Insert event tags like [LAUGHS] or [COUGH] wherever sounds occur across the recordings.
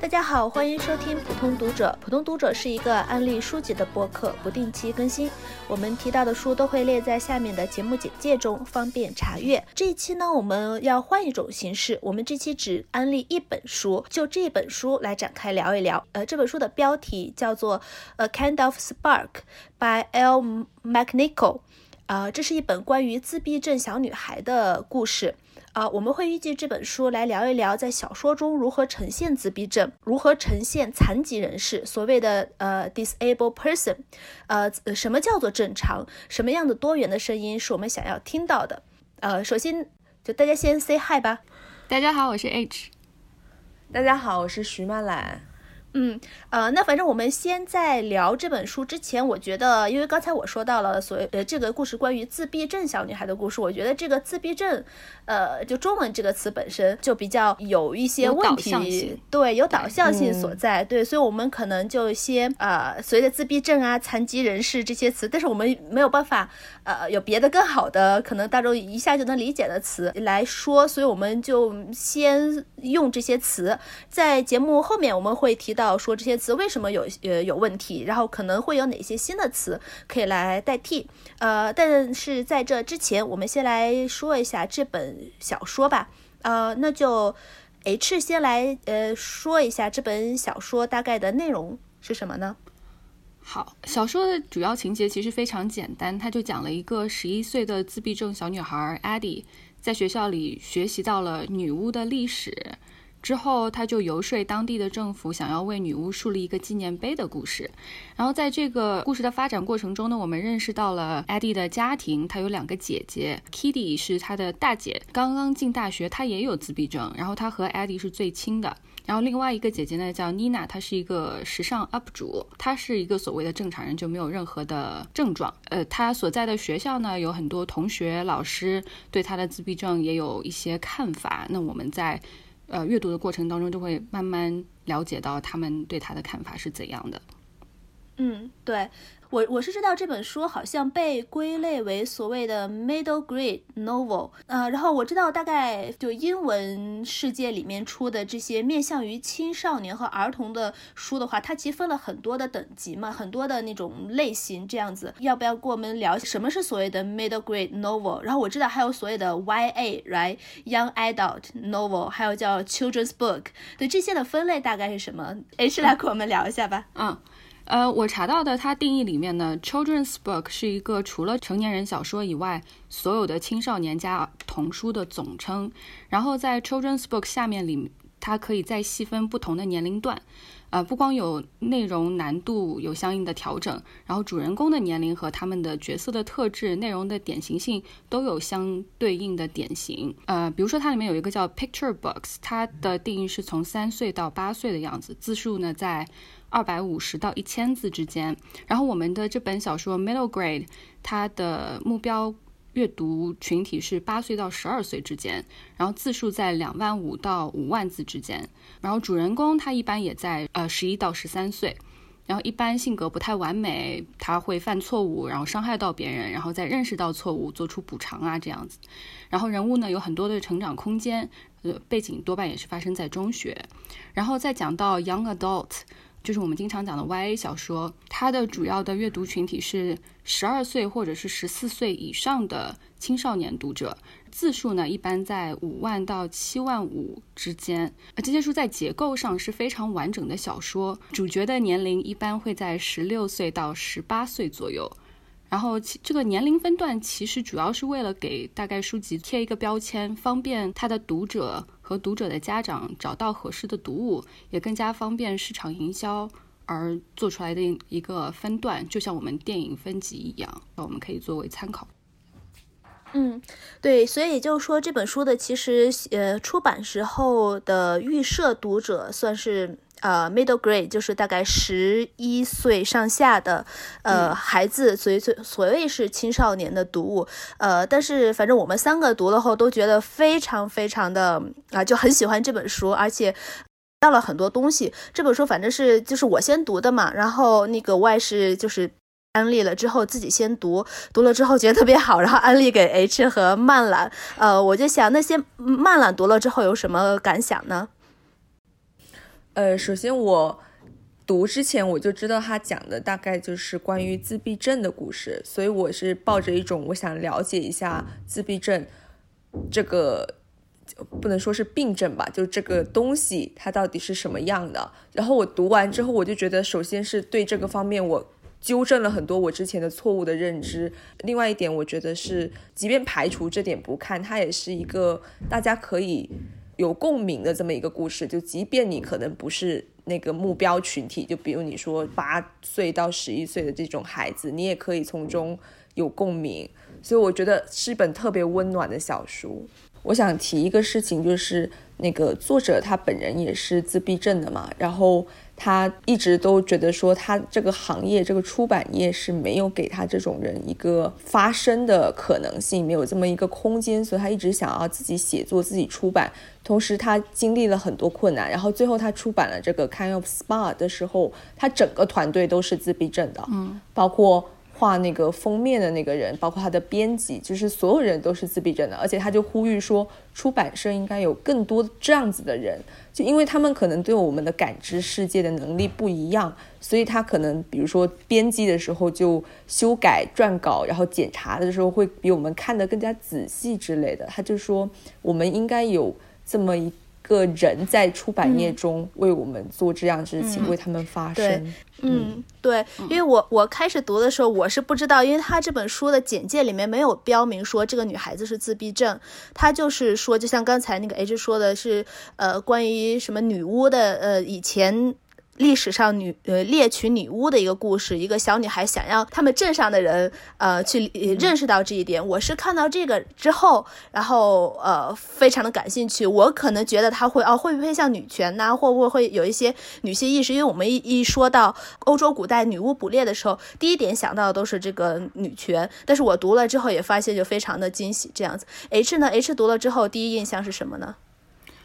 大家好，欢迎收听普通读者。普通读者是一个安利书籍的播客，不定期更新。我们提到的书都会列在下面的节目简介中，方便查阅。这一期呢，我们要换一种形式，我们这期只安利一本书，就这本书来展开聊一聊。呃，这本书的标题叫做《A Kind of Spark》by L. McNichol。啊，这是一本关于自闭症小女孩的故事。啊，我们会依据这本书来聊一聊，在小说中如何呈现自闭症，如何呈现残疾人士，所谓的呃 disabled person，呃，什么叫做正常？什么样的多元的声音是我们想要听到的？呃，首先就大家先 say hi 吧。大家好，我是 H。大家好，我是徐曼兰。嗯，呃，那反正我们先在聊这本书之前，我觉得，因为刚才我说到了所谓呃这个故事关于自闭症小女孩的故事，我觉得这个自闭症，呃，就中文这个词本身就比较有一些问题，对，有导向性所在，对，所以我们可能就先呃随着自闭症啊、残疾人士这些词，但是我们没有办法呃有别的更好的可能大众一下就能理解的词来说，所以我们就先用这些词，在节目后面我们会提到。到说这些词为什么有呃有问题，然后可能会有哪些新的词可以来代替？呃，但是在这之前，我们先来说一下这本小说吧。呃，那就 H 先来呃说一下这本小说大概的内容是什么呢？好，小说的主要情节其实非常简单，它就讲了一个十一岁的自闭症小女孩 Addie 在学校里学习到了女巫的历史。之后，他就游说当地的政府，想要为女巫树立一个纪念碑的故事。然后，在这个故事的发展过程中呢，我们认识到了艾迪的家庭。她有两个姐姐，Kitty 是她的大姐，刚刚进大学，她也有自闭症。然后，她和艾迪是最亲的。然后，另外一个姐姐呢叫妮娜，她是一个时尚 UP 主，她是一个所谓的正常人，就没有任何的症状。呃，她所在的学校呢，有很多同学、老师对她的自闭症也有一些看法。那我们在。呃，阅读的过程当中就会慢慢了解到他们对他的看法是怎样的。嗯，对。我我是知道这本书好像被归类为所谓的 middle grade novel，呃，然后我知道大概就英文世界里面出的这些面向于青少年和儿童的书的话，它其实分了很多的等级嘛，很多的那种类型这样子。要不要跟我们聊什么是所谓的 middle grade novel？然后我知道还有所谓的 YA，right，young adult novel，还有叫 children's book，对这些的分类大概是什么？H 来跟我们聊一下吧。嗯。呃，我查到的它定义里面呢，children's book 是一个除了成年人小说以外，所有的青少年加童书的总称。然后在 children's book 下面里，它可以再细分不同的年龄段。呃，不光有内容难度有相应的调整，然后主人公的年龄和他们的角色的特质、内容的典型性都有相对应的典型。呃，比如说它里面有一个叫 picture books，它的定义是从三岁到八岁的样子，字数呢在。二百五十到一千字之间，然后我们的这本小说 Middle Grade，它的目标阅读群体是八岁到十二岁之间，然后字数在两万五到五万字之间，然后主人公他一般也在呃十一到十三岁，然后一般性格不太完美，他会犯错误，然后伤害到别人，然后再认识到错误，做出补偿啊这样子，然后人物呢有很多的成长空间，呃背景多半也是发生在中学，然后再讲到 Young Adult。就是我们经常讲的 YA 小说，它的主要的阅读群体是十二岁或者是十四岁以上的青少年读者，字数呢一般在五万到七万五之间。这些书在结构上是非常完整的小说，主角的年龄一般会在十六岁到十八岁左右。然后其这个年龄分段其实主要是为了给大概书籍贴一个标签，方便它的读者和读者的家长找到合适的读物，也更加方便市场营销而做出来的一个分段，就像我们电影分级一样，那我们可以作为参考。嗯，对，所以就是说，这本书的其实呃出版时候的预设读者算是。呃，middle grade 就是大概十一岁上下的呃孩子，所以所所谓是青少年的读物。呃，但是反正我们三个读了后都觉得非常非常的啊，就很喜欢这本书，而且到了很多东西。这本书反正是就是我先读的嘛，然后那个我也是就是安利了之后自己先读，读了之后觉得特别好，然后安利给 H 和曼兰。呃，我就想那些曼兰读了之后有什么感想呢？呃，首先我读之前我就知道他讲的大概就是关于自闭症的故事，所以我是抱着一种我想了解一下自闭症这个不能说是病症吧，就这个东西它到底是什么样的。然后我读完之后，我就觉得首先是对这个方面我。纠正了很多我之前的错误的认知。另外一点，我觉得是，即便排除这点不看，它也是一个大家可以有共鸣的这么一个故事。就即便你可能不是那个目标群体，就比如你说八岁到十一岁的这种孩子，你也可以从中有共鸣。所以我觉得是一本特别温暖的小书。我想提一个事情，就是那个作者他本人也是自闭症的嘛，然后。他一直都觉得说，他这个行业，这个出版业是没有给他这种人一个发声的可能性，没有这么一个空间，所以他一直想要自己写作、自己出版。同时，他经历了很多困难，然后最后他出版了这个《Kind of Spa》的时候，他整个团队都是自闭症的，嗯，包括。画那个封面的那个人，包括他的编辑，就是所有人都是自闭症的，而且他就呼吁说，出版社应该有更多这样子的人，就因为他们可能对我们的感知世界的能力不一样，所以他可能比如说编辑的时候就修改撰稿，然后检查的时候会比我们看得更加仔细之类的。他就说，我们应该有这么一。个人在出版业中为我们做这样事情，为他们发声。嗯，对，因为我我开始读的时候，我是不知道，因为他这本书的简介里面没有标明说这个女孩子是自闭症，他就是说，就像刚才那个 H 说的是，呃，关于什么女巫的，呃，以前。历史上女呃猎取女巫的一个故事，一个小女孩想要他们镇上的人呃去认识到这一点。我是看到这个之后，然后呃非常的感兴趣。我可能觉得他会哦会不会像女权呐，会不会会有一些女性意识？因为我们一一说到欧洲古代女巫捕猎的时候，第一点想到的都是这个女权。但是我读了之后也发现就非常的惊喜。这样子，H 呢？H 读了之后第一印象是什么呢？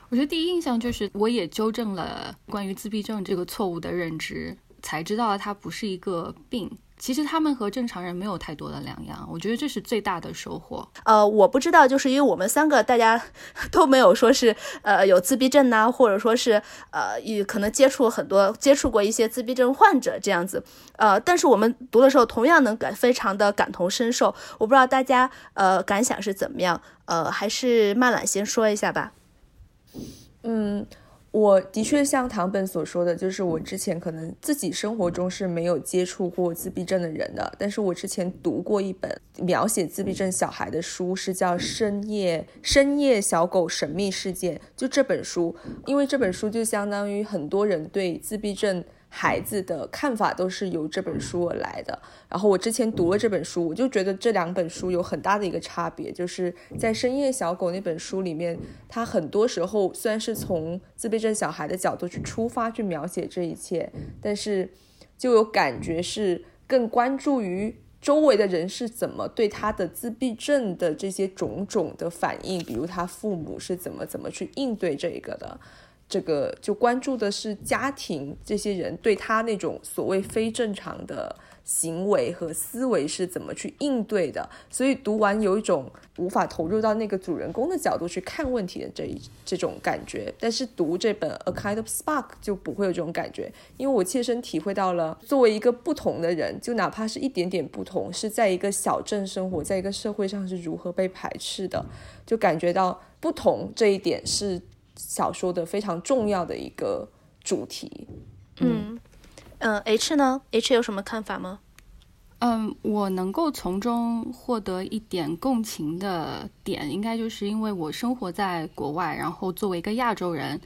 我觉得第一印象就是，我也纠正了关于自闭症这个错误的认知，才知道它不是一个病。其实他们和正常人没有太多的两样。我觉得这是最大的收获。呃，我不知道，就是因为我们三个大家 [LAUGHS] 都没有说是呃有自闭症呐，或者说是呃也可能接触很多接触过一些自闭症患者这样子。呃，但是我们读的时候同样能感非常的感同身受。我不知道大家呃感想是怎么样。呃，还是曼懒先说一下吧。嗯，我的确像唐本所说的，就是我之前可能自己生活中是没有接触过自闭症的人的，但是我之前读过一本描写自闭症小孩的书，是叫《深夜深夜小狗神秘事件》。就这本书，因为这本书就相当于很多人对自闭症。孩子的看法都是由这本书而来的。然后我之前读了这本书，我就觉得这两本书有很大的一个差别，就是在《深夜小狗》那本书里面，它很多时候虽然是从自闭症小孩的角度去出发去描写这一切，但是就有感觉是更关注于周围的人是怎么对他的自闭症的这些种种的反应，比如他父母是怎么怎么去应对这个的。这个就关注的是家庭这些人对他那种所谓非正常的行为和思维是怎么去应对的，所以读完有一种无法投入到那个主人公的角度去看问题的这一这种感觉。但是读这本《A Kind of Spark》就不会有这种感觉，因为我切身体会到了作为一个不同的人，就哪怕是一点点不同，是在一个小镇生活，在一个社会上是如何被排斥的，就感觉到不同这一点是。小说的非常重要的一个主题，嗯嗯，H 呢？H 有什么看法吗？嗯，我能够从中获得一点共情的点，应该就是因为我生活在国外，然后作为一个亚洲人，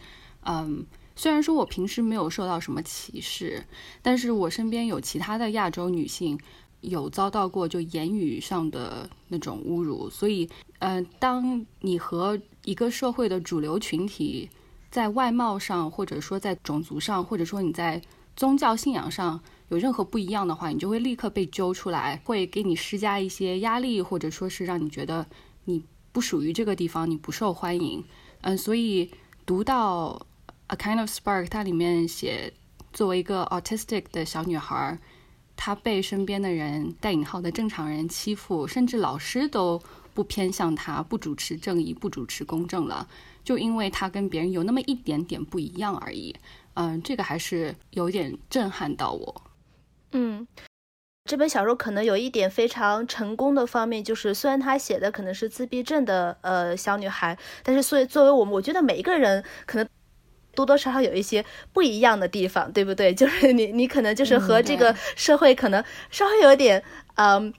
嗯，虽然说我平时没有受到什么歧视，但是我身边有其他的亚洲女性有遭到过就言语上的那种侮辱，所以，嗯，当你和一个社会的主流群体，在外貌上，或者说在种族上，或者说你在宗教信仰上有任何不一样的话，你就会立刻被揪出来，会给你施加一些压力，或者说是让你觉得你不属于这个地方，你不受欢迎。嗯，所以读到《A Kind of Spark》，它里面写，作为一个 autistic 的小女孩，她被身边的人（带引号的正常人）欺负，甚至老师都。不偏向他，不主持正义，不主持公正了，就因为他跟别人有那么一点点不一样而已。嗯，这个还是有点震撼到我。嗯。这本小说可能有一点非常成功的方面，就是虽然他写的可能是自闭症的呃小女孩，但是所以作为我们，我觉得每一个人可能多多少少有一些不一样的地方，对不对？[LAUGHS] 就是你你可能就是和这个社会可能稍微有点嗯。呃，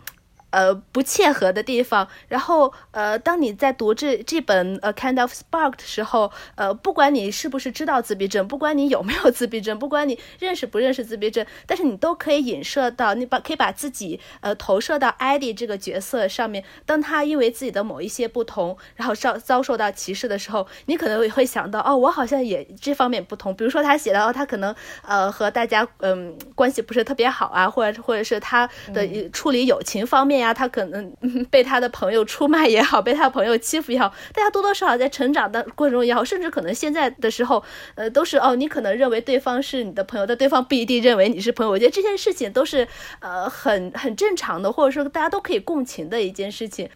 不切合的地方。然后，呃，当你在读这这本《A Kind of Spark》的时候，呃，不管你是不是知道自闭症，不管你有没有自闭症，不管你认识不认识自闭症，但是你都可以影射到，你把可以把自己呃投射到艾迪这个角色上面。当他因为自己的某一些不同，然后遭遭受到歧视的时候，你可能也会想到，哦，我好像也这方面不同。比如说他写到，他可能呃和大家嗯关系不是特别好啊，或者或者是他的处理友情方面。呀，他可能 [LAUGHS] 被他的朋友出卖也好，被他的朋友欺负也好，大家多多少少在成长的过程中也好，甚至可能现在的时候，呃，都是哦，你可能认为对方是你的朋友，但对方不一定认为你是朋友。我觉得这件事情都是呃很很正常的，或者说大家都可以共情的一件事情。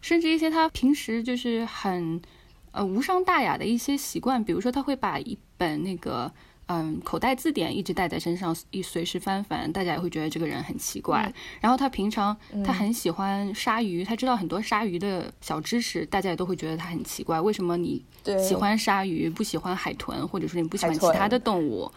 甚至一些他平时就是很呃无伤大雅的一些习惯，比如说他会把一本那个。嗯，口袋字典一直带在身上，一随时翻翻，大家也会觉得这个人很奇怪。然后他平常他很喜欢鲨鱼，他知道很多鲨鱼的小知识，大家也都会觉得他很奇怪。为什么你喜欢鲨鱼，不喜欢海豚，或者说你不喜欢其他的动物？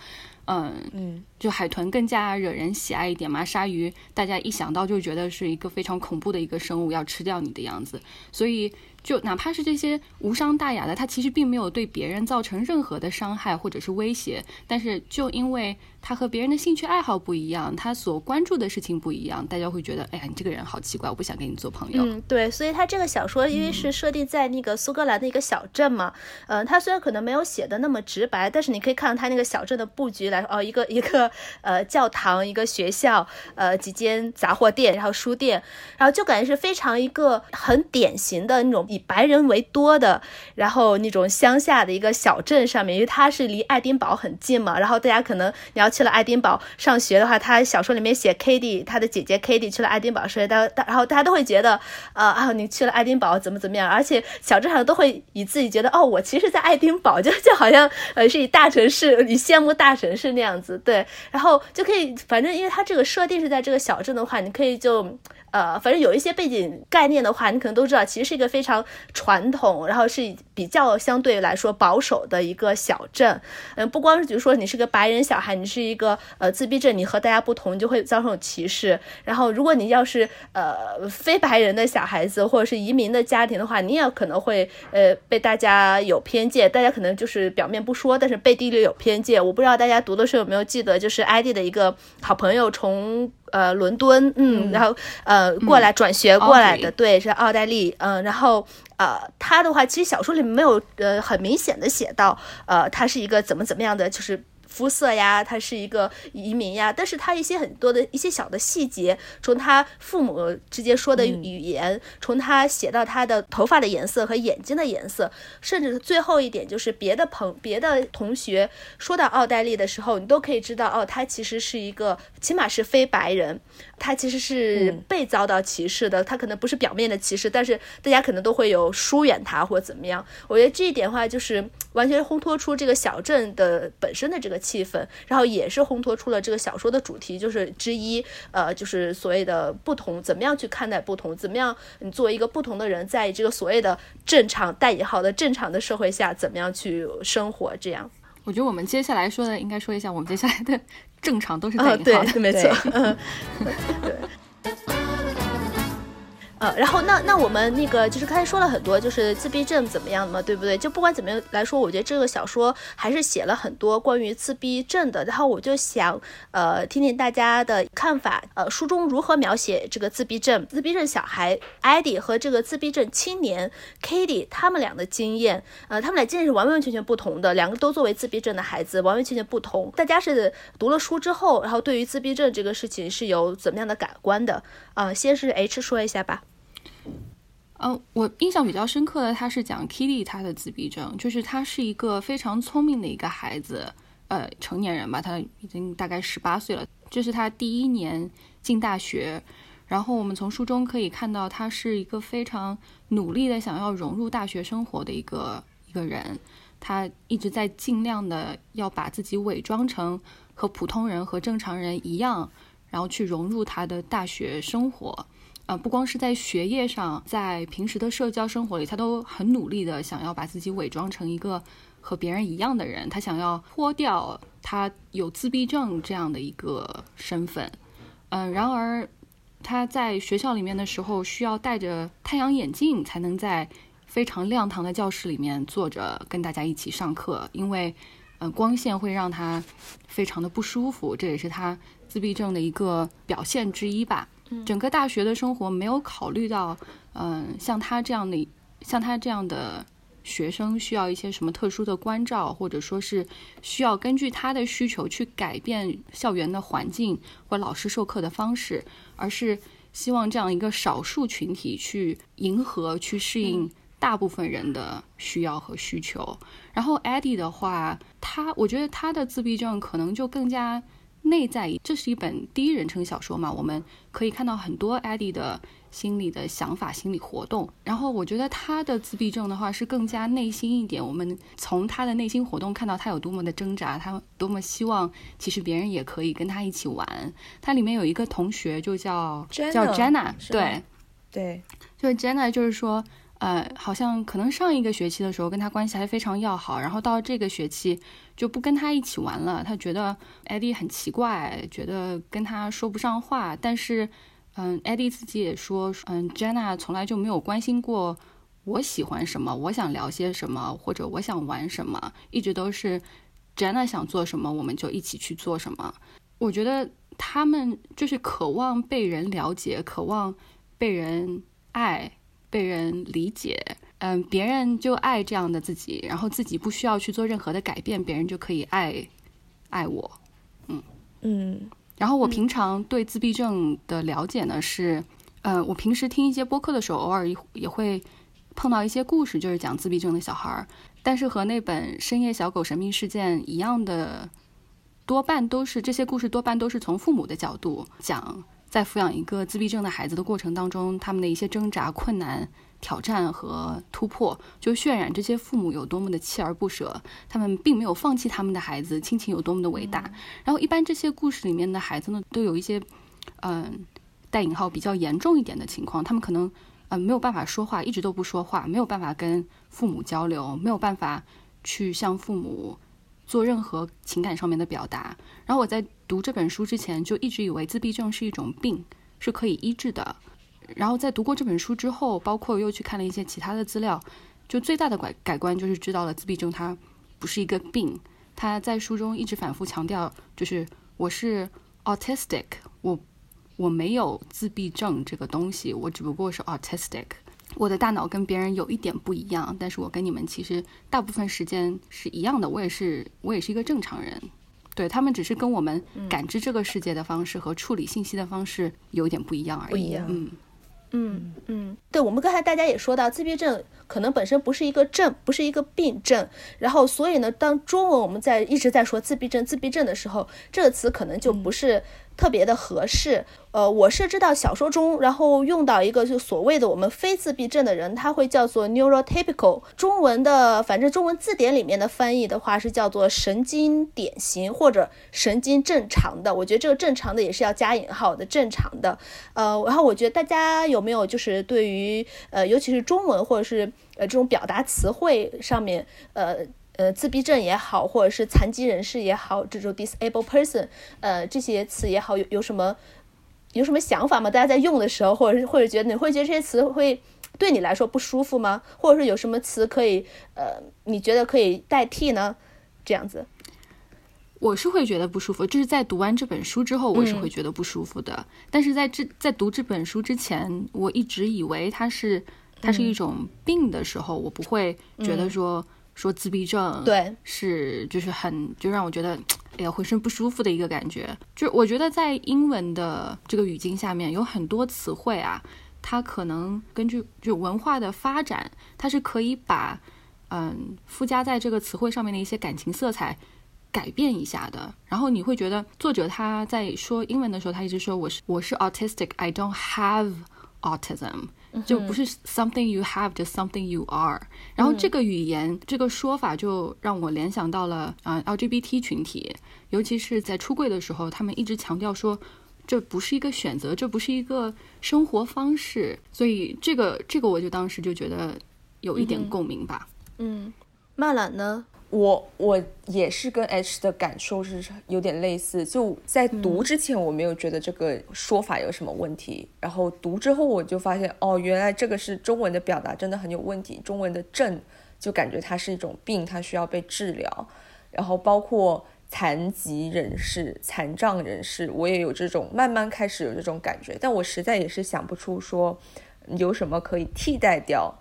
嗯嗯，就海豚更加惹人喜爱一点嘛，鲨鱼大家一想到就觉得是一个非常恐怖的一个生物，要吃掉你的样子，所以。就哪怕是这些无伤大雅的，它其实并没有对别人造成任何的伤害或者是威胁，但是就因为。他和别人的兴趣爱好不一样，他所关注的事情不一样，大家会觉得，哎呀，你这个人好奇怪，我不想跟你做朋友。嗯，对，所以他这个小说因为是设定在那个苏格兰的一个小镇嘛，嗯，他虽然可能没有写的那么直白，但是你可以看到他那个小镇的布局来，哦，一个一个呃教堂，一个学校，呃几间杂货店，然后书店，然后就感觉是非常一个很典型的那种以白人为多的，然后那种乡下的一个小镇上面，因为它是离爱丁堡很近嘛，然后大家可能你要。去了爱丁堡上学的话，他小说里面写 k a t i e 他的姐姐 k a t i e 去了爱丁堡上学，大然后大家都会觉得，呃啊，你去了爱丁堡怎么怎么样？而且小镇上都会以自己觉得，哦，我其实，在爱丁堡就就好像呃是以大城市，你羡慕大城市那样子，对，然后就可以，反正因为他这个设定是在这个小镇的话，你可以就。呃，反正有一些背景概念的话，你可能都知道，其实是一个非常传统，然后是以比较相对来说保守的一个小镇。嗯，不光是比如说你是个白人小孩，你是一个呃自闭症，你和大家不同，你就会遭受歧视。然后，如果你要是呃非白人的小孩子，或者是移民的家庭的话，你也可能会呃被大家有偏见。大家可能就是表面不说，但是背地里有偏见。我不知道大家读的时候有没有记得，就是艾迪的一个好朋友从。呃，伦敦，嗯，然后呃，过来转学过来的，对，是奥黛丽，嗯，然后呃，他的话，其实小说里没有呃很明显的写到，呃，他是一个怎么怎么样的，就是。肤色呀，他是一个移民呀，但是他一些很多的一些小的细节，从他父母之间说的语言，从他写到他的头发的颜色和眼睛的颜色，甚至最后一点就是别的朋别的同学说到奥黛丽的时候，你都可以知道哦，他其实是一个起码是非白人，他其实是被遭到歧视的，他可能不是表面的歧视，但是大家可能都会有疏远他或怎么样。我觉得这一点的话，就是完全烘托出这个小镇的本身的这个。气氛，然后也是烘托出了这个小说的主题，就是之一，呃，就是所谓的不同，怎么样去看待不同，怎么样你作为一个不同的人，在这个所谓的正常带引号的正常的社会下，怎么样去生活？这样，我觉得我们接下来说的，应该说一下我们接下来的正常都是带引号的，没错，对。[LAUGHS] 呃，然后那那我们那个就是刚才说了很多，就是自闭症怎么样嘛，对不对？就不管怎么样来说，我觉得这个小说还是写了很多关于自闭症的。然后我就想，呃，听听大家的看法。呃，书中如何描写这个自闭症、自闭症小孩艾迪和这个自闭症青年 Katie 他们俩的经验？呃，他们俩经验是完完全全不同的，两个都作为自闭症的孩子，完完全全不同。大家是读了书之后，然后对于自闭症这个事情是有怎么样的感官的？啊，先是 H 说一下吧。嗯，我印象比较深刻的，他是讲 Kitty 他的自闭症，就是他是一个非常聪明的一个孩子，呃，成年人吧，他已经大概十八岁了，这是他第一年进大学，然后我们从书中可以看到，他是一个非常努力的想要融入大学生活的一个一个人。他一直在尽量的要把自己伪装成和普通人和正常人一样，然后去融入他的大学生活。呃，不光是在学业上，在平时的社交生活里，他都很努力的想要把自己伪装成一个和别人一样的人。他想要脱掉他有自闭症这样的一个身份。嗯，然而他在学校里面的时候，需要戴着太阳眼镜才能在非常亮堂的教室里面坐着跟大家一起上课，因为嗯光线会让他非常的不舒服，这也是他自闭症的一个表现之一吧。整个大学的生活没有考虑到，嗯，像他这样的，像他这样的学生需要一些什么特殊的关照，或者说是需要根据他的需求去改变校园的环境或老师授课的方式，而是希望这样一个少数群体去迎合、去适应大部分人的需要和需求。然后 Eddie 的话，他我觉得他的自闭症可能就更加。内在，这是一本第一人称小说嘛？我们可以看到很多艾迪的心理的想法、心理活动。然后我觉得他的自闭症的话是更加内心一点。我们从他的内心活动看到他有多么的挣扎，他多么希望其实别人也可以跟他一起玩。他里面有一个同学就叫叫 Jenna，对对，就是 Jenna，就是说。呃，好像可能上一个学期的时候跟他关系还非常要好，然后到这个学期就不跟他一起玩了。他觉得艾迪很奇怪，觉得跟他说不上话。但是，嗯，艾迪自己也说，嗯，Jenna 从来就没有关心过我喜欢什么，我想聊些什么，或者我想玩什么，一直都是 Jenna 想做什么，我们就一起去做什么。我觉得他们就是渴望被人了解，渴望被人爱。被人理解，嗯，别人就爱这样的自己，然后自己不需要去做任何的改变，别人就可以爱爱我，嗯嗯。然后我平常对自闭症的了解呢是，呃，我平时听一些播客的时候，偶尔也也会碰到一些故事，就是讲自闭症的小孩儿，但是和那本《深夜小狗神秘事件》一样的，多半都是这些故事多半都是从父母的角度讲。在抚养一个自闭症的孩子的过程当中，他们的一些挣扎、困难、挑战和突破，就渲染这些父母有多么的锲而不舍，他们并没有放弃他们的孩子，亲情有多么的伟大。然后，一般这些故事里面的孩子呢，都有一些，嗯，带引号比较严重一点的情况，他们可能，嗯，没有办法说话，一直都不说话，没有办法跟父母交流，没有办法去向父母。做任何情感上面的表达，然后我在读这本书之前就一直以为自闭症是一种病，是可以医治的。然后在读过这本书之后，包括又去看了一些其他的资料，就最大的改改观就是知道了自闭症它不是一个病。他在书中一直反复强调，就是我是 autistic，我我没有自闭症这个东西，我只不过是 autistic。我的大脑跟别人有一点不一样，但是我跟你们其实大部分时间是一样的。我也是，我也是一个正常人。对他们只是跟我们感知这个世界的方式和处理信息的方式有一点不一样而已。不一样，嗯嗯嗯。对，我们刚才大家也说到，自闭症可能本身不是一个症，不是一个病症。然后，所以呢，当中文我们在一直在说自闭症、自闭症的时候，这个词可能就不是。特别的合适，呃，我是知道小说中，然后用到一个就所谓的我们非自闭症的人，他会叫做 neurotypical，中文的反正中文字典里面的翻译的话是叫做神经典型或者神经正常的，我觉得这个正常的也是要加引号的正常的，呃，然后我觉得大家有没有就是对于呃尤其是中文或者是呃这种表达词汇上面，呃。呃，自闭症也好，或者是残疾人士也好，这种 disabled person，呃，这些词也好，有有什么有什么想法吗？大家在用的时候，或者是或者觉得你会觉得这些词会对你来说不舒服吗？或者是有什么词可以呃，你觉得可以代替呢？这样子，我是会觉得不舒服，就是在读完这本书之后，我是会觉得不舒服的。但是在这在读这本书之前，我一直以为它是它是一种病的时候，我不会觉得说。说自闭症，对，是就是很就让我觉得，哎呀，浑身不舒服的一个感觉。就我觉得在英文的这个语境下面，有很多词汇啊，它可能根据就文化的发展，它是可以把嗯附加在这个词汇上面的一些感情色彩改变一下的。然后你会觉得作者他在说英文的时候，他一直说我是我是 autistic，I don't have autism。就不是 something you have，就 something you are。然后这个语言这个说法就让我联想到了啊 LGBT 群体，尤其是在出柜的时候，他们一直强调说这不是一个选择，这不是一个生活方式。所以这个这个我就当时就觉得有一点共鸣吧。嗯，曼兰呢？我我也是跟 H 的感受是有点类似，就在读之前我没有觉得这个说法有什么问题，然后读之后我就发现哦，原来这个是中文的表达真的很有问题，中文的症就感觉它是一种病，它需要被治疗，然后包括残疾人士、残障人士，我也有这种慢慢开始有这种感觉，但我实在也是想不出说有什么可以替代掉。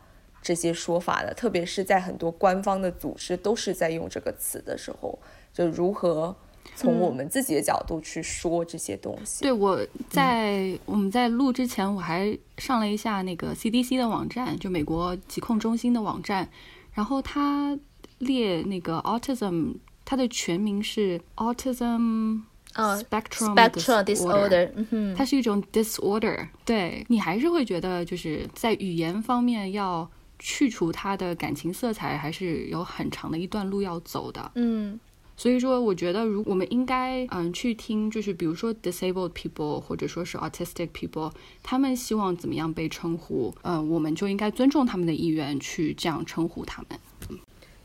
这些说法的，特别是在很多官方的组织都是在用这个词的时候，就如何从我们自己的角度去说这些东西。对，我在我们在录之前，我还上了一下那个 CDC 的网站，就美国疾控中心的网站，然后它列那个 autism，它的全名是 autism。呃，spectrum disorder，嗯它是一种 disorder。对你还是会觉得就是在语言方面要。去除它的感情色彩，还是有很长的一段路要走的。嗯，所以说，我觉得如我们应该嗯去听，就是比如说 disabled people 或者说是 autistic people，他们希望怎么样被称呼，嗯，我们就应该尊重他们的意愿，去这样称呼他们。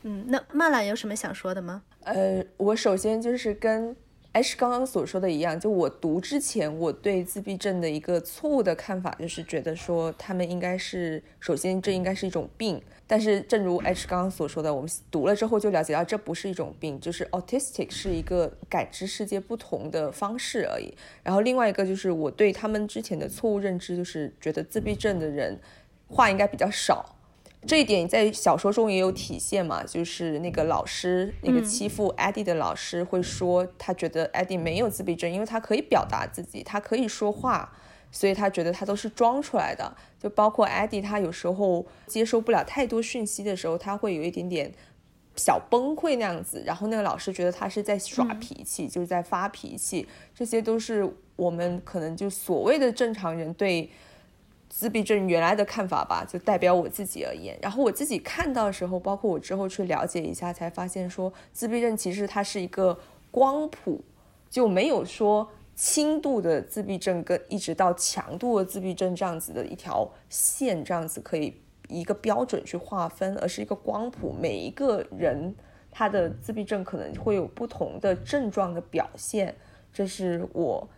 嗯，那曼兰有什么想说的吗？呃，我首先就是跟。H 刚刚所说的一样，就我读之前，我对自闭症的一个错误的看法，就是觉得说他们应该是，首先这应该是一种病。但是正如 H 刚刚所说的，我们读了之后就了解到这不是一种病，就是 autistic 是一个感知世界不同的方式而已。然后另外一个就是我对他们之前的错误认知，就是觉得自闭症的人话应该比较少。这一点在小说中也有体现嘛，就是那个老师，那个欺负艾迪的老师会说，他觉得艾迪没有自闭症，因为他可以表达自己，他可以说话，所以他觉得他都是装出来的。就包括艾迪，他有时候接收不了太多讯息的时候，他会有一点点小崩溃那样子，然后那个老师觉得他是在耍脾气，就是在发脾气，这些都是我们可能就所谓的正常人对。自闭症原来的看法吧，就代表我自己而言。然后我自己看到的时候，包括我之后去了解一下，才发现说自闭症其实它是一个光谱，就没有说轻度的自闭症跟一直到强度的自闭症这样子的一条线，这样子可以一个标准去划分，而是一个光谱。每一个人他的自闭症可能会有不同的症状的表现，这是我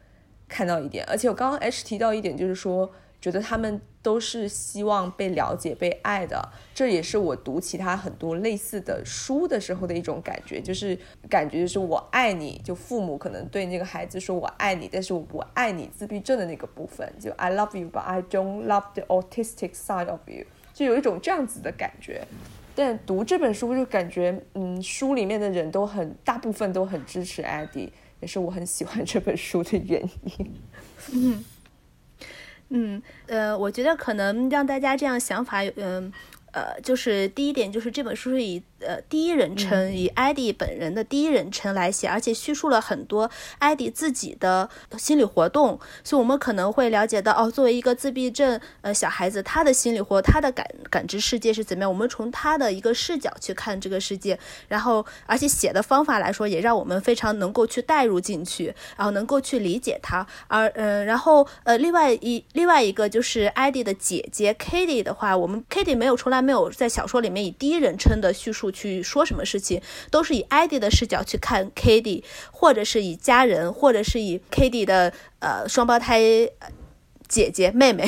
看到一点。而且我刚刚 H 提到一点，就是说。觉得他们都是希望被了解、被爱的，这也是我读其他很多类似的书的时候的一种感觉，就是感觉就是我爱你，就父母可能对那个孩子说我爱你，但是我不爱你自闭症的那个部分，就 I love you but I don't love the autistic side of you，就有一种这样子的感觉。但读这本书就感觉，嗯，书里面的人都很大部分都很支持艾迪，也是我很喜欢这本书的原因。嗯。嗯，呃，我觉得可能让大家这样想法，嗯，呃，就是第一点就是这本书是以。呃，第一人称以艾迪本人的第一人称来写，而且叙述了很多艾迪自己的心理活动，所以我们可能会了解到，哦，作为一个自闭症呃小孩子，他的心理活，他的感感知世界是怎么样？我们从他的一个视角去看这个世界，然后而且写的方法来说，也让我们非常能够去带入进去，然后能够去理解他。而嗯，然后呃，另外一另外一个就是艾迪的姐姐 Kitty 的话，我们 Kitty 没有从来没有在小说里面以第一人称的叙述。去说什么事情，都是以艾迪的视角去看 k d 或者是以家人，或者是以 k d 的呃双胞胎。姐姐、妹妹，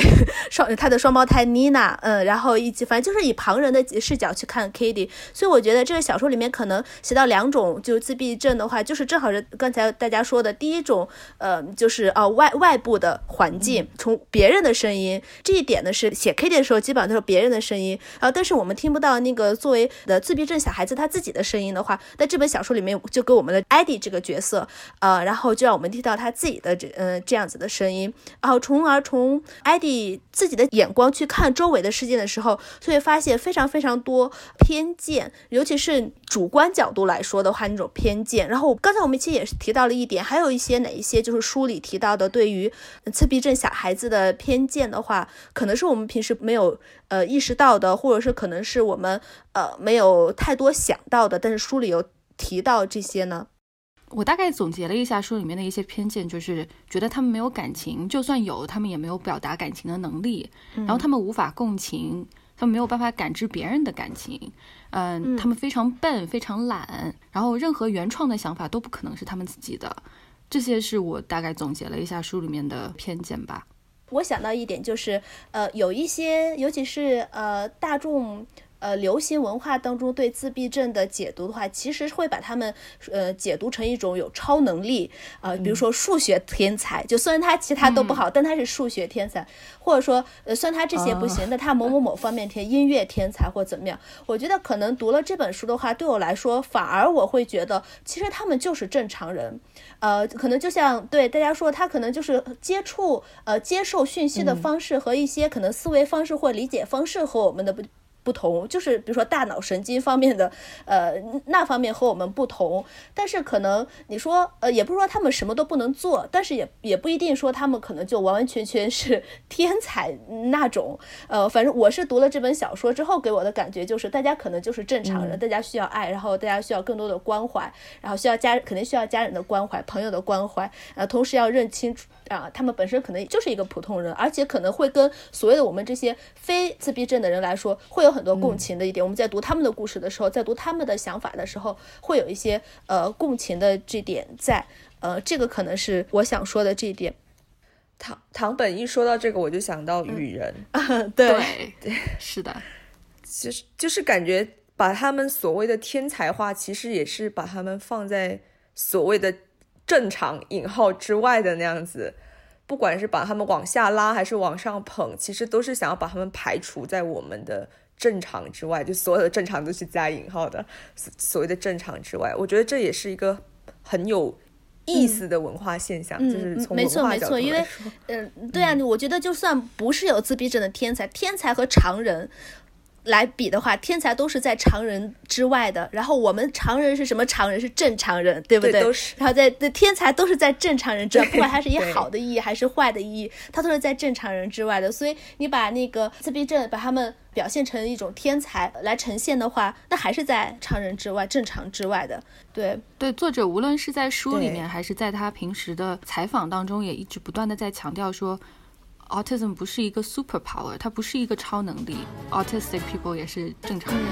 双她的双胞胎妮娜，嗯，然后以及反正就是以旁人的视角去看 Kitty，所以我觉得这个小说里面可能写到两种，就是自闭症的话，就是正好是刚才大家说的第一种，呃，就是呃外外部的环境，从别人的声音，这一点呢是写 Kitty 的时候基本上都是别人的声音，啊，但是我们听不到那个作为的自闭症小孩子他自己的声音的话，在这本小说里面就给我们的艾迪这个角色，呃，然后就让我们听到他自己的这嗯这样子的声音，然后从而。从艾迪自己的眼光去看周围的事件的时候，就会发现非常非常多偏见，尤其是主观角度来说的话，那种偏见。然后刚才我们其实也是提到了一点，还有一些哪一些就是书里提到的对于自闭症小孩子的偏见的话，可能是我们平时没有呃意识到的，或者是可能是我们呃没有太多想到的，但是书里有提到这些呢。我大概总结了一下书里面的一些偏见，就是觉得他们没有感情，就算有，他们也没有表达感情的能力，然后他们无法共情，他们没有办法感知别人的感情，嗯，他们非常笨，非常懒，然后任何原创的想法都不可能是他们自己的，这些是我大概总结了一下书里面的偏见吧。我想到一点就是，呃，有一些，尤其是呃大众。呃，流行文化当中对自闭症的解读的话，其实会把他们呃解读成一种有超能力，呃，比如说数学天才，就虽然他其他都不好，但他是数学天才，或者说呃，虽然他这些不行，那他某某某方面天音乐天才或怎么样。我觉得可能读了这本书的话，对我来说，反而我会觉得，其实他们就是正常人，呃，可能就像对大家说，他可能就是接触呃接受讯息的方式和一些可能思维方式或理解方式和我们的不。不同就是比如说大脑神经方面的，呃，那方面和我们不同，但是可能你说，呃，也不是说他们什么都不能做，但是也也不一定说他们可能就完完全全是 [LAUGHS] 天才那种，呃，反正我是读了这本小说之后给我的感觉就是，大家可能就是正常人，大家需要爱，然后大家需要更多的关怀，然后需要家肯定需要家人的关怀、朋友的关怀，呃，同时要认清楚。啊，他们本身可能就是一个普通人，而且可能会跟所谓的我们这些非自闭症的人来说，会有很多共情的一点。我们在读他们的故事的时候，在读他们的想法的时候，会有一些呃共情的这点在。呃，这个可能是我想说的这一点。唐唐本一说到这个，我就想到雨人。[LAUGHS] 对 [LAUGHS] 对，是的，[LAUGHS] 其实就是感觉把他们所谓的天才化，其实也是把他们放在所谓的。正常引号之外的那样子，不管是把他们往下拉还是往上捧，其实都是想要把他们排除在我们的正常之外。就所有的正常都是加引号的，所谓的正常之外，我觉得这也是一个很有意思的文化现象。就是从没错没错，因为嗯，对啊，我觉得就算不是有自闭症的天才，天才和常人。来比的话，天才都是在常人之外的。然后我们常人是什么？常人是正常人，对不对？都是。然后在天才都是在正常人之外，不管他是以好的意义还是坏的意义，他都是在正常人之外的。所以你把那个自闭症把他们表现成一种天才来呈现的话，那还是在常人之外、正常之外的。对对，作者无论是在书里面，还是在他平时的采访当中，也一直不断的在强调说。Autism 不是一个 super power，它不是一个超能力。Autistic people 也是正常人。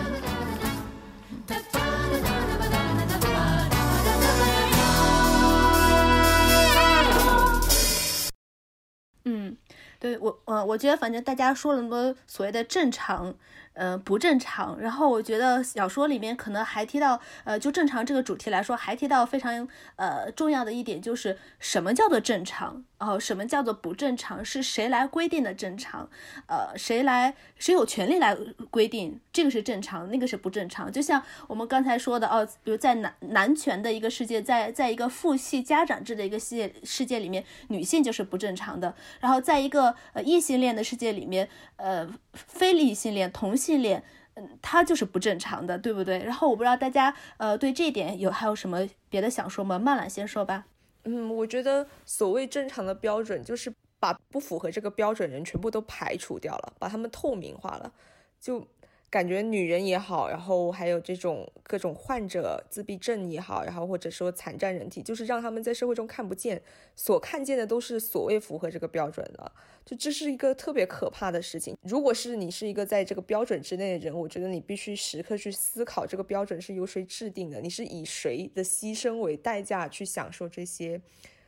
嗯，对我，呃，我觉得反正大家说了那么多所谓的正常。呃，不正常。然后我觉得小说里面可能还提到，呃，就正常这个主题来说，还提到非常呃重要的一点，就是什么叫做正常，哦，什么叫做不正常，是谁来规定的正常？呃，谁来，谁有权利来规定这个是正常，那个是不正常？就像我们刚才说的，哦，比如在男男权的一个世界，在在一个父系家长制的一个世界世界里面，女性就是不正常的。然后在一个呃异性恋的世界里面，呃，非异性恋同性。恋，嗯，他就是不正常的，对不对？然后我不知道大家，呃，对这一点有还有什么别的想说吗？曼兰先说吧。嗯，我觉得所谓正常的标准，就是把不符合这个标准人全部都排除掉了，把他们透明化了，就。感觉女人也好，然后还有这种各种患者自闭症也好，然后或者说残障人体，就是让他们在社会中看不见，所看见的都是所谓符合这个标准的，就这是一个特别可怕的事情。如果是你是一个在这个标准之内的人，我觉得你必须时刻去思考这个标准是由谁制定的，你是以谁的牺牲为代价去享受这些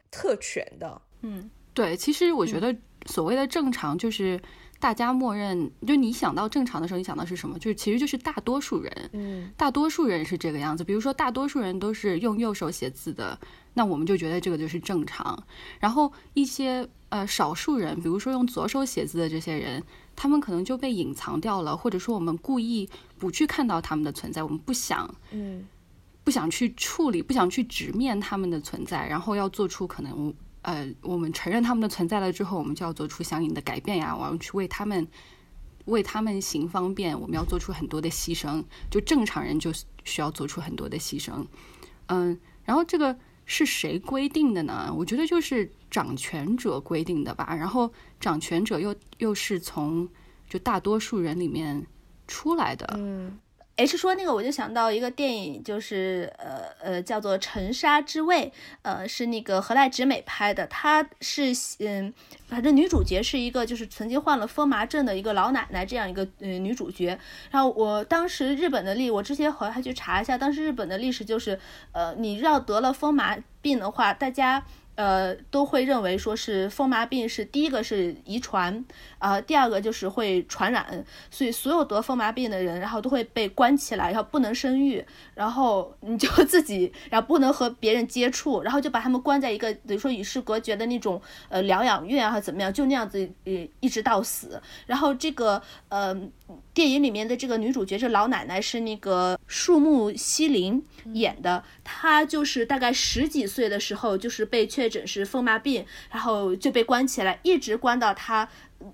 特权的。嗯，对，其实我觉得所谓的正常就是。大家默认，就你想到正常的时候，你想到是什么？就是其实就是大多数人，嗯，大多数人是这个样子。比如说，大多数人都是用右手写字的，那我们就觉得这个就是正常。然后一些呃少数人，比如说用左手写字的这些人，他们可能就被隐藏掉了，或者说我们故意不去看到他们的存在，我们不想，嗯，不想去处理，不想去直面他们的存在，然后要做出可能。呃，我们承认他们的存在了之后，我们就要做出相应的改变呀，我要去为他们为他们行方便，我们要做出很多的牺牲。就正常人就需要做出很多的牺牲，嗯，然后这个是谁规定的呢？我觉得就是掌权者规定的吧。然后掌权者又又是从就大多数人里面出来的，嗯。H 说那个，我就想到一个电影，就是呃呃，叫做《沉沙之味》，呃，是那个何濑直美拍的。她是嗯，反正女主角是一个就是曾经患了疯麻症的一个老奶奶这样一个呃女主角。然后我当时日本的历，我之前好像还去查一下，当时日本的历史就是，呃，你要得了疯麻病的话，大家。呃，都会认为说是疯麻病是第一个是遗传，呃，第二个就是会传染，所以所有得疯麻病的人，然后都会被关起来，然后不能生育，然后你就 [LAUGHS] 自己，然后不能和别人接触，然后就把他们关在一个等于说与世隔绝的那种呃疗养院啊，怎么样，就那样子呃一直到死。然后这个呃电影里面的这个女主角这老奶奶是那个树木希林演的，她就是大概十几岁的时候就是被确。诊是疯麻病，然后就被关起来，一直关到她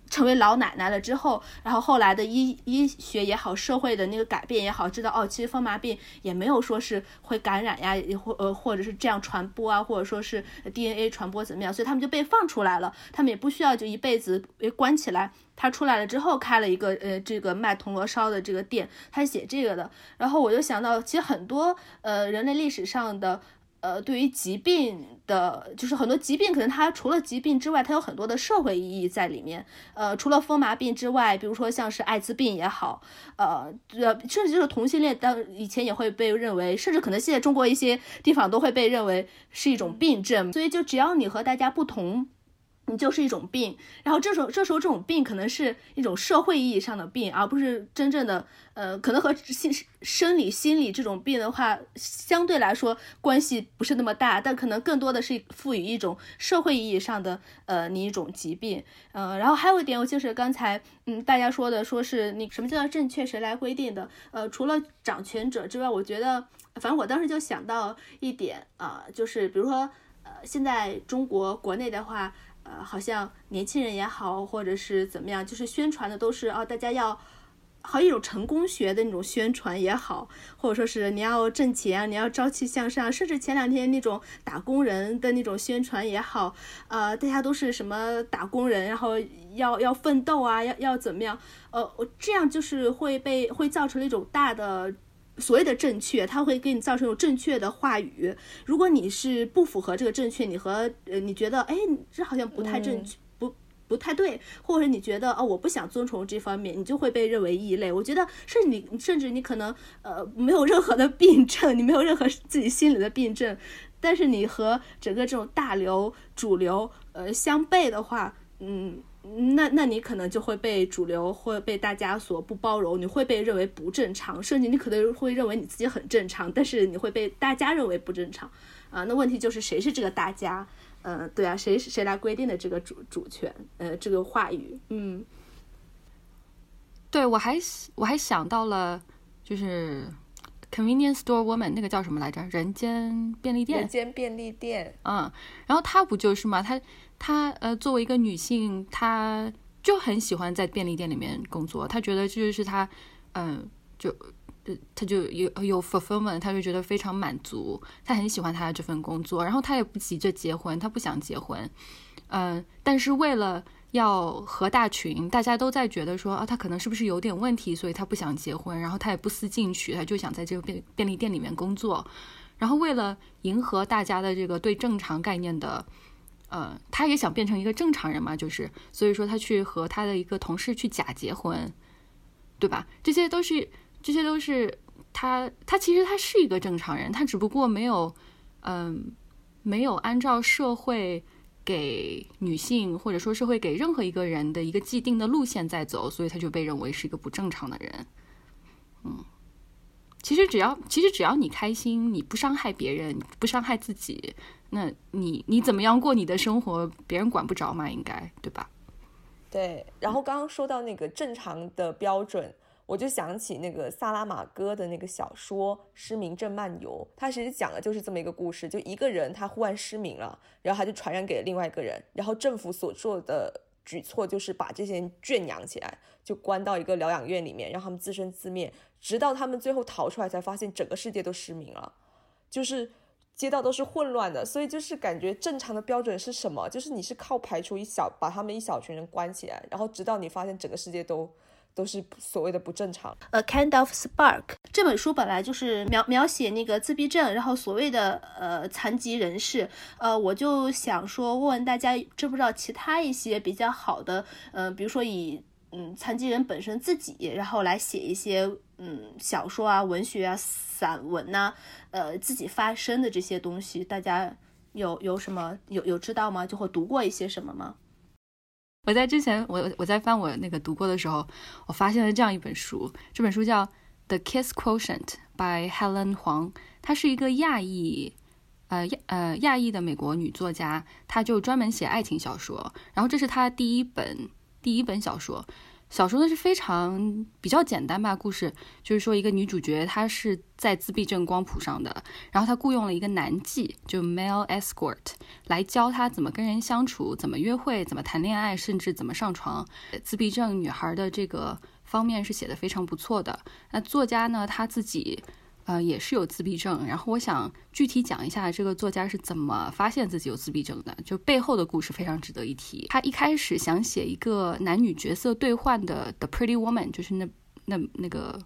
成为老奶奶了之后，然后后来的医医学也好，社会的那个改变也好，知道哦，其实疯麻病也没有说是会感染呀，或呃或者是这样传播啊，或者说是 DNA 传播怎么样，所以他们就被放出来了，他们也不需要就一辈子被关起来。他出来了之后开了一个呃这个卖铜锣烧的这个店，他写这个的，然后我就想到，其实很多呃人类历史上的。呃，对于疾病的，就是很多疾病，可能它除了疾病之外，它有很多的社会意义在里面。呃，除了风麻病之外，比如说像是艾滋病也好，呃，呃，甚至就是同性恋，当以前也会被认为，甚至可能现在中国一些地方都会被认为是一种病症。所以，就只要你和大家不同。你就是一种病，然后这时候这时候这种病可能是一种社会意义上的病，而不是真正的呃，可能和心生理心理这种病的话，相对来说关系不是那么大，但可能更多的是赋予一种社会意义上的呃你一种疾病，呃，然后还有一点，我就是刚才嗯大家说的，说是你什么叫正确，谁来规定的？呃，除了掌权者之外，我觉得反正我当时就想到一点啊，就是比如说呃现在中国国内的话。呃，好像年轻人也好，或者是怎么样，就是宣传的都是哦，大家要好一种成功学的那种宣传也好，或者说是你要挣钱，你要朝气向上，甚至前两天那种打工人的那种宣传也好，呃，大家都是什么打工人，然后要要奋斗啊，要要怎么样？呃，我这样就是会被会造成一种大的。所谓的正确，它会给你造成一种正确的话语。如果你是不符合这个正确，你和呃你觉得哎这好像不太正确，不不太对，或者你觉得哦我不想遵从这方面，你就会被认为异类。我觉得甚至你甚至你可能呃没有任何的病症，你没有任何自己心里的病症，但是你和整个这种大流主流呃相悖的话，嗯。那那你可能就会被主流或被大家所不包容，你会被认为不正常，甚至你可能会认为你自己很正常，但是你会被大家认为不正常，啊，那问题就是谁是这个大家？嗯，对啊，谁谁来规定的这个主主权？呃，这个话语，嗯，对我还我还想到了，就是 convenience store woman 那个叫什么来着？人间便利店。人间便利店。嗯，然后他不就是吗？他。她呃，作为一个女性，她就很喜欢在便利店里面工作。她觉得这就是她，嗯，就呃，她就有有 fulfillment，她就觉得非常满足。她很喜欢她的这份工作，然后她也不急着结婚，她不想结婚，嗯，但是为了要合大群，大家都在觉得说啊，她可能是不是有点问题，所以她不想结婚，然后她也不思进取，她就想在这个便便利店里面工作。然后为了迎合大家的这个对正常概念的。呃，他也想变成一个正常人嘛，就是所以说他去和他的一个同事去假结婚，对吧？这些都是，这些都是他，他其实他是一个正常人，他只不过没有，嗯，没有按照社会给女性或者说社会给任何一个人的一个既定的路线在走，所以他就被认为是一个不正常的人。嗯，其实只要其实只要你开心，你不伤害别人，不伤害自己。那你你怎么样过你的生活，别人管不着嘛，应该对吧？对。然后刚刚说到那个正常的标准，我就想起那个萨拉玛戈的那个小说《失明症漫游》，它其实讲的就是这么一个故事，就一个人他忽然失明了，然后他就传染给了另外一个人，然后政府所做的举措就是把这些人圈养起来，就关到一个疗养院里面，让他们自生自灭，直到他们最后逃出来，才发现整个世界都失明了，就是街道都是混乱的，所以就是感觉正常的标准是什么？就是你是靠排除一小把他们一小群人关起来，然后直到你发现整个世界都。都是所谓的不正常。A kind of spark 这本书本来就是描描写那个自闭症，然后所谓的呃残疾人士。呃，我就想说，问问大家知不知道其他一些比较好的，嗯，比如说以嗯残疾人本身自己，然后来写一些嗯小说啊、文学啊、散文呐，呃自己发声的这些东西，大家有有什么有有知道吗？就会读过一些什么吗？我在之前，我我在翻我那个读过的时候，我发现了这样一本书。这本书叫《The Kiss Quotient》by Helen Huang，她是一个亚裔，呃亚呃亚裔的美国女作家，她就专门写爱情小说。然后这是她第一本第一本小说。小说呢是非常比较简单吧，故事就是说一个女主角她是在自闭症光谱上的，然后她雇佣了一个男妓，就 male escort 来教她怎么跟人相处，怎么约会，怎么谈恋爱，甚至怎么上床。自闭症女孩的这个方面是写的非常不错的。那作家呢，他自己。呃，也是有自闭症。然后我想具体讲一下这个作家是怎么发现自己有自闭症的，就背后的故事非常值得一提。他一开始想写一个男女角色兑换的《The Pretty Woman》，就是那那那个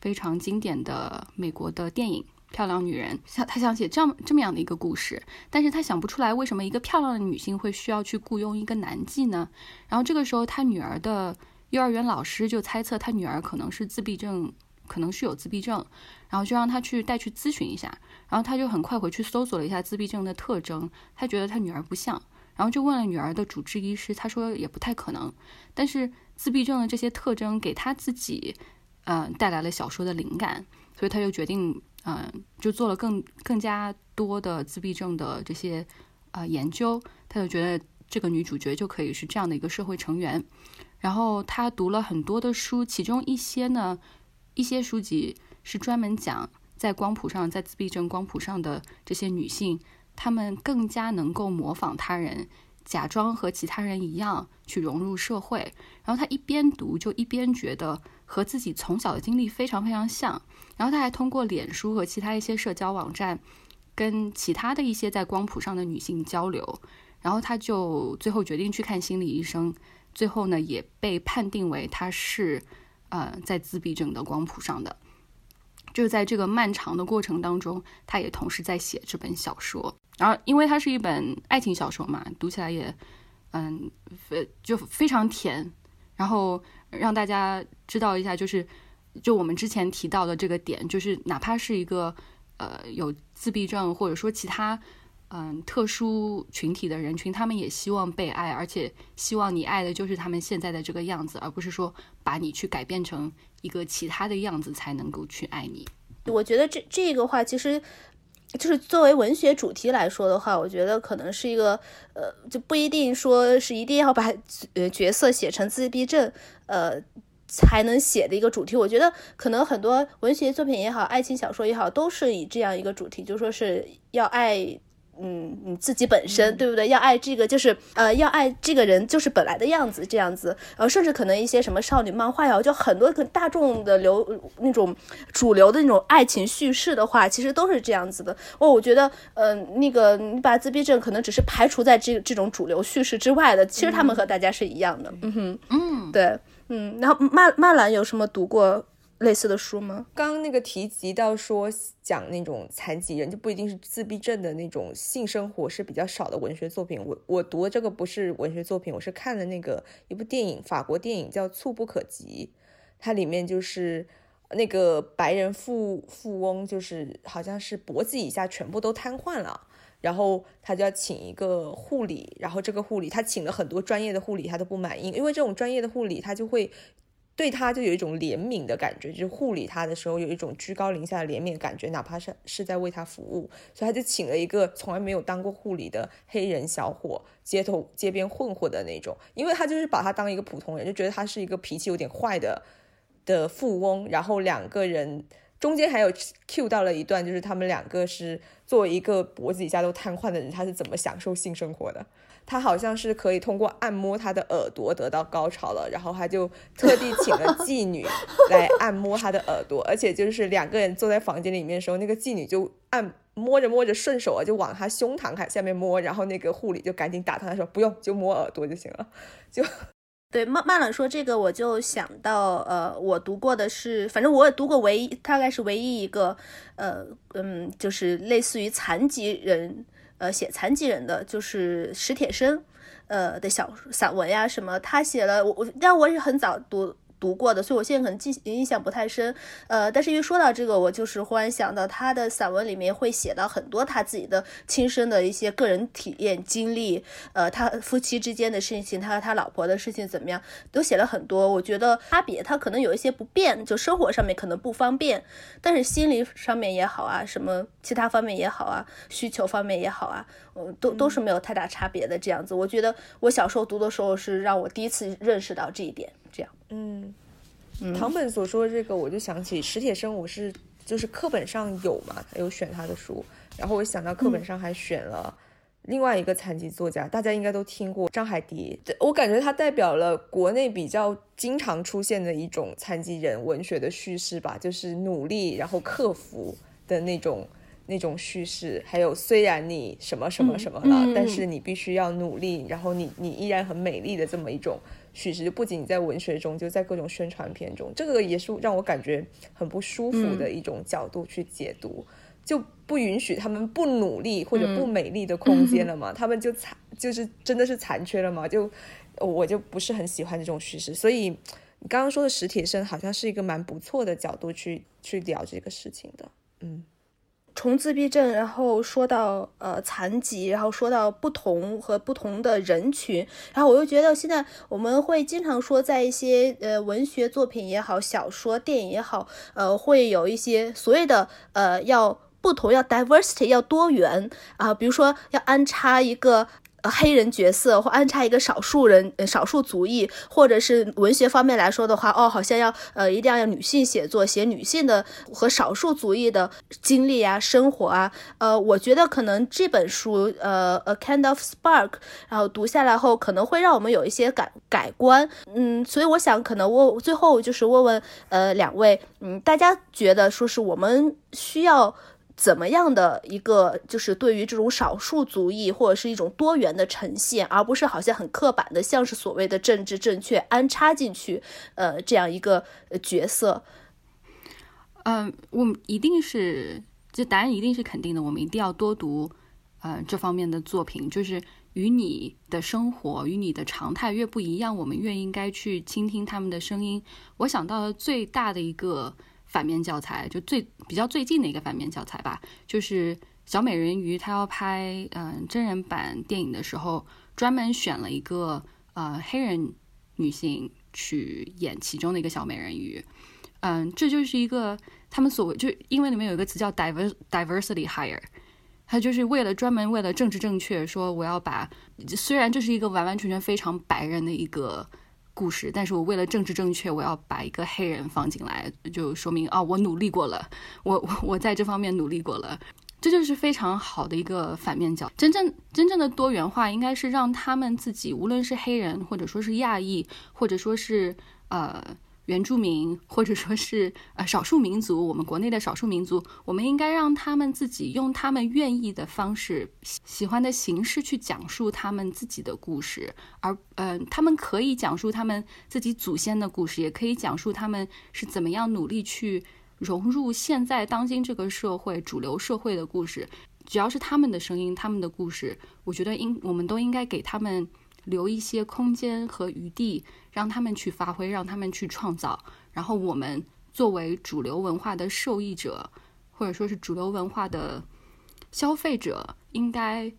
非常经典的美国的电影《漂亮女人》。想他想写这样这么样的一个故事，但是他想不出来为什么一个漂亮的女性会需要去雇佣一个男妓呢？然后这个时候，他女儿的幼儿园老师就猜测他女儿可能是自闭症。可能是有自闭症，然后就让他去带去咨询一下，然后他就很快回去搜索了一下自闭症的特征，他觉得他女儿不像，然后就问了女儿的主治医师，他说也不太可能，但是自闭症的这些特征给他自己，嗯，带来了小说的灵感，所以他就决定，嗯，就做了更更加多的自闭症的这些啊研究，他就觉得这个女主角就可以是这样的一个社会成员，然后他读了很多的书，其中一些呢。一些书籍是专门讲在光谱上，在自闭症光谱上的这些女性，她们更加能够模仿他人，假装和其他人一样去融入社会。然后她一边读，就一边觉得和自己从小的经历非常非常像。然后她还通过脸书和其他一些社交网站，跟其他的一些在光谱上的女性交流。然后她就最后决定去看心理医生，最后呢也被判定为她是。呃，在自闭症的光谱上的，就是在这个漫长的过程当中，他也同时在写这本小说。然后，因为它是一本爱情小说嘛，读起来也，嗯，非就非常甜。然后让大家知道一下，就是就我们之前提到的这个点，就是哪怕是一个呃有自闭症或者说其他。嗯，特殊群体的人群，他们也希望被爱，而且希望你爱的就是他们现在的这个样子，而不是说把你去改变成一个其他的样子才能够去爱你。我觉得这这个话，其实就是作为文学主题来说的话，我觉得可能是一个呃，就不一定说是一定要把呃角色写成自闭症呃才能写的一个主题。我觉得可能很多文学作品也好，爱情小说也好，都是以这样一个主题，就说是要爱。嗯，你自己本身对不对？要爱这个，就是呃，要爱这个人，就是本来的样子，这样子。呃，甚至可能一些什么少女漫画呀，就很多个大众的流那种主流的那种爱情叙事的话，其实都是这样子的。哦，我觉得，呃，那个你把自闭症可能只是排除在这这种主流叙事之外的，其实他们和大家是一样的。嗯哼，嗯，对，嗯。然后曼曼兰有什么读过？类似的书吗？刚刚那个提及到说讲那种残疾人就不一定是自闭症的那种性生活是比较少的文学作品。我我读的这个不是文学作品，我是看了那个一部电影，法国电影叫《触不可及》，它里面就是那个白人富富翁，就是好像是脖子以下全部都瘫痪了，然后他就要请一个护理，然后这个护理他请了很多专业的护理，他都不满意，因为这种专业的护理他就会。对他就有一种怜悯的感觉，就是护理他的时候有一种居高临下的怜悯感觉，哪怕是是在为他服务，所以他就请了一个从来没有当过护理的黑人小伙，街头街边混混的那种，因为他就是把他当一个普通人，就觉得他是一个脾气有点坏的的富翁，然后两个人中间还有 Q 到了一段，就是他们两个是作为一个脖子以下都瘫痪的人，他是怎么享受性生活的？他好像是可以通过按摩他的耳朵得到高潮了，然后他就特地请了妓女来按摩他的耳朵，而且就是两个人坐在房间里面的时候，那个妓女就按摸着摸着顺手啊，就往他胸膛下下面摸，然后那个护理就赶紧打断他说不用，就摸耳朵就行了，就。[LAUGHS] 对，曼曼冷说这个，我就想到，呃，我读过的是，反正我也读过唯一，大概是唯一一个，呃，嗯，就是类似于残疾人，呃，写残疾人的，就是史铁生，呃的小散文呀什么，他写了，我我，但我也很早读。读过的，所以我现在可能记印象不太深，呃，但是因为说到这个，我就是忽然想到他的散文里面会写到很多他自己的亲身的一些个人体验经历，呃，他夫妻之间的事情，他和他老婆的事情怎么样，都写了很多。我觉得差别，他可能有一些不便，就生活上面可能不方便，但是心理上面也好啊，什么其他方面也好啊，需求方面也好啊，嗯，都都是没有太大差别的这样子。我觉得我小时候读的时候是让我第一次认识到这一点。这样，嗯，唐本所说的这个，我就想起史铁生，我是就是课本上有嘛，有选他的书，然后我想到课本上还选了另外一个残疾作家，大家应该都听过张海迪，我感觉他代表了国内比较经常出现的一种残疾人文学的叙事吧，就是努力然后克服的那种那种叙事，还有虽然你什么什么什么了，但是你必须要努力，然后你你依然很美丽的这么一种。叙事不仅在文学中，就在各种宣传片中，这个也是让我感觉很不舒服的一种角度去解读，就不允许他们不努力或者不美丽的空间了嘛？他们就残，就是真的是残缺了嘛？就我就不是很喜欢这种叙事，所以你刚刚说的史铁生好像是一个蛮不错的角度去去聊这个事情的，嗯。从自闭症，然后说到呃残疾，然后说到不同和不同的人群，然后我又觉得现在我们会经常说，在一些呃文学作品也好，小说、电影也好，呃会有一些所谓的呃要不同，要 diversity，要多元啊，比如说要安插一个。黑人角色或安插一个少数人、少数族裔，或者是文学方面来说的话，哦，好像要呃，一定要要女性写作，写女性的和少数族裔的经历啊、生活啊。呃，我觉得可能这本书，呃，《A Kind of Spark》，然后读下来后，可能会让我们有一些改改观。嗯，所以我想，可能我最后就是问问，呃，两位，嗯，大家觉得说是我们需要。怎么样的一个就是对于这种少数族裔或者是一种多元的呈现，而不是好像很刻板的，像是所谓的政治正确安插进去，呃，这样一个角色。嗯，我们一定是，这答案一定是肯定的。我们一定要多读，呃，这方面的作品，就是与你的生活与你的常态越不一样，我们越应该去倾听他们的声音。我想到的最大的一个。反面教材就最比较最近的一个反面教材吧，就是小美人鱼，她要拍嗯真人版电影的时候，专门选了一个呃黑人女性去演其中的一个小美人鱼，嗯，这就是一个他们所谓就英文里面有一个词叫 diver diversity hire，他就是为了专门为了政治正确，说我要把虽然这是一个完完全全非常白人的一个。故事，但是我为了政治正确，我要把一个黑人放进来，就说明啊，我努力过了，我我我在这方面努力过了，这就是非常好的一个反面教。真正真正的多元化，应该是让他们自己，无论是黑人，或者说是亚裔，或者说是呃。原住民 [LAUGHS] 或者说是呃少数民族，我们国内的少数民族，我们应该让他们自己用他们愿意的方式、喜欢的形式去讲述他们自己的故事，而嗯，他们可以讲述他们自己祖先的故事，也可以讲述他们是怎么样努力去融入现在当今这个社会主流社会的故事。只要是他们的声音、他们的故事，我觉得应我们都应该给他们。留一些空间和余地，让他们去发挥，让他们去创造。然后我们作为主流文化的受益者，或者说是主流文化的消费者，应该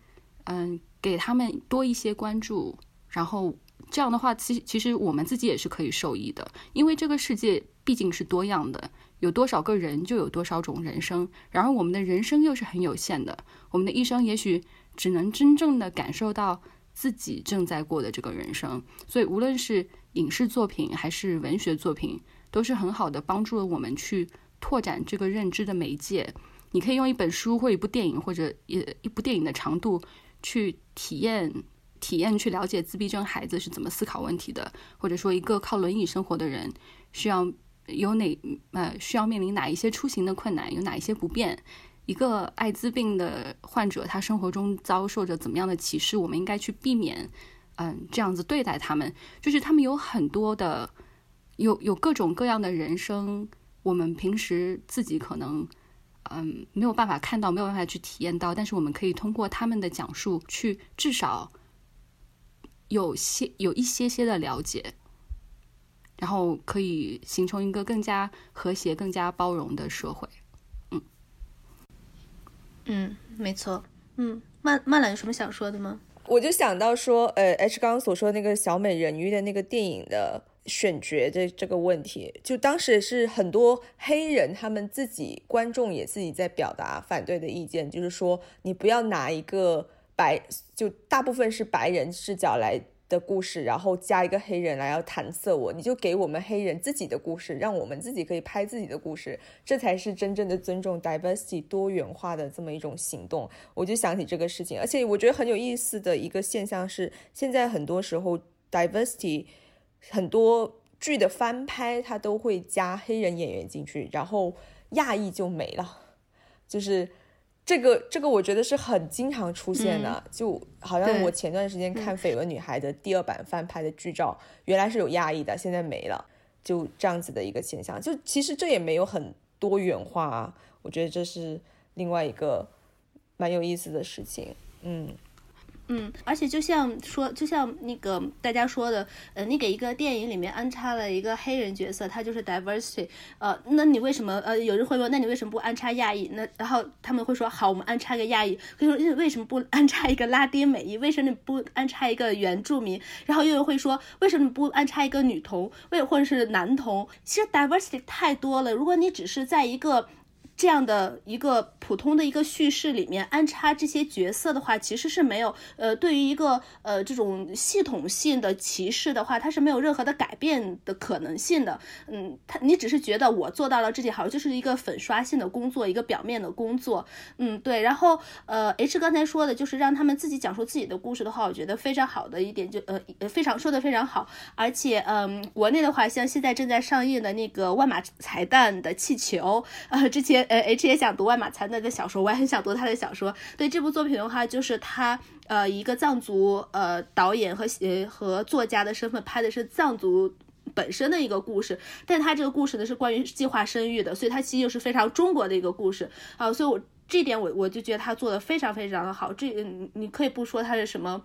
嗯给他们多一些关注。然后这样的话，其其实我们自己也是可以受益的，因为这个世界毕竟是多样的，有多少个人就有多少种人生。然而我们的人生又是很有限的，我们的一生也许只能真正的感受到。自己正在过的这个人生，所以无论是影视作品还是文学作品，都是很好的帮助了我们去拓展这个认知的媒介。你可以用一本书或一部电影或者一一部电影的长度去体验体验去了解自闭症孩子是怎么思考问题的，或者说一个靠轮椅生活的人需要有哪呃需要面临哪一些出行的困难，有哪一些不便。一个艾滋病的患者，他生活中遭受着怎么样的歧视，我们应该去避免，嗯，这样子对待他们。就是他们有很多的，有有各种各样的人生，我们平时自己可能。嗯，没有办法看到，没有办法去体验到，但是我们可以通过他们的讲述，去至少有些有一些些的了解，然后可以形成一个更加和谐、更加包容的社会。嗯，嗯，没错。嗯，曼曼兰有什么想说的吗？我就想到说，呃，H 刚刚所说的那个小美人鱼的那个电影的。选角的这个问题，就当时是很多黑人他们自己观众也自己在表达反对的意见，就是说你不要拿一个白就大部分是白人视角来的故事，然后加一个黑人来要弹色我，你就给我们黑人自己的故事，让我们自己可以拍自己的故事，这才是真正的尊重 diversity 多元化的这么一种行动。我就想起这个事情，而且我觉得很有意思的一个现象是，现在很多时候 diversity。很多剧的翻拍，他都会加黑人演员进去，然后亚裔就没了。就是这个，这个我觉得是很经常出现的。就好像我前段时间看《绯闻女孩》的第二版翻拍的剧照，原来是有亚裔的，现在没了，就这样子的一个现象。就其实这也没有很多元化啊，我觉得这是另外一个蛮有意思的事情。嗯。嗯，而且就像说，就像那个大家说的，呃，你给一个电影里面安插了一个黑人角色，他就是 diversity，呃，那你为什么呃，有人会问，那你为什么不安插亚裔？那然后他们会说，好，我们安插个亚裔。可是为什么不安插一个拉丁美裔？为什么不安插一个原住民？然后又会说，为什么不安插一个女童？为或者是男童？其实 diversity 太多了。如果你只是在一个这样的一个普通的一个叙事里面安插这些角色的话，其实是没有呃，对于一个呃这种系统性的歧视的话，它是没有任何的改变的可能性的。嗯，他你只是觉得我做到了这件好，就是一个粉刷性的工作，一个表面的工作。嗯，对。然后呃，H 刚才说的就是让他们自己讲述自己的故事的话，我觉得非常好的一点就呃非常说的非常好。而且嗯，国内的话，像现在正在上映的那个万马彩蛋的气球，呃，之前。呃，H 也想读万马才那个小说，我也很想读他的小说。对这部作品的话，就是他呃一个藏族呃导演和呃和作家的身份拍的是藏族本身的一个故事，但他这个故事呢是关于计划生育的，所以它其实又是非常中国的一个故事啊。所以我这点我我就觉得他做的非常非常的好。这你可以不说他是什么。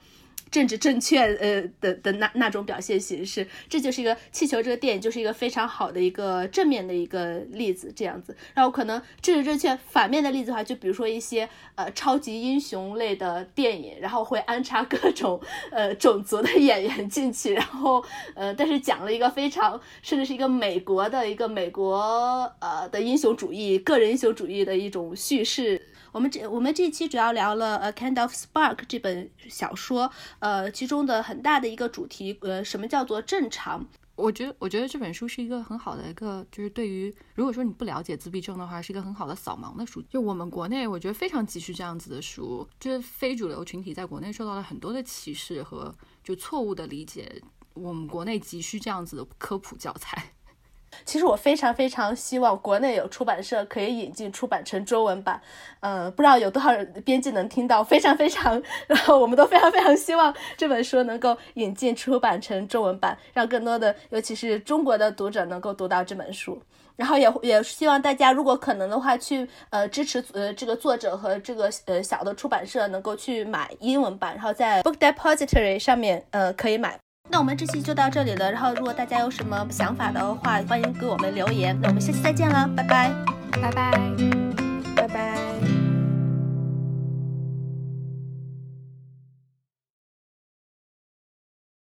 政治正确，呃的的那那种表现形式，这就是一个气球这个电影就是一个非常好的一个正面的一个例子，这样子。然后可能政治正确反面的例子的话，就比如说一些呃超级英雄类的电影，然后会安插各种呃种族的演员进去，然后呃但是讲了一个非常甚至是一个美国的一个美国呃的英雄主义、个人英雄主义的一种叙事。我们这我们这一期主要聊了《A Kind of Spark》这本小说，呃，其中的很大的一个主题，呃，什么叫做正常？我觉得，我觉得这本书是一个很好的一个，就是对于如果说你不了解自闭症的话，是一个很好的扫盲的书。就我们国内，我觉得非常急需这样子的书，就是非主流群体在国内受到了很多的歧视和就错误的理解，我们国内急需这样子的科普教材。其实我非常非常希望国内有出版社可以引进出版成中文版，呃，不知道有多少人编辑能听到，非常非常，[LAUGHS] 然后我们都非常非常希望这本书能够引进出版成中文版，让更多的尤其是中国的读者能够读到这本书，然后也也希望大家如果可能的话去呃支持呃这个作者和这个呃小的出版社能够去买英文版，然后在 Book Depository 上面呃可以买。那我们这期就到这里了。然后，如果大家有什么想法的话，欢迎给我们留言。那我们下期再见了，拜拜，拜拜，拜拜。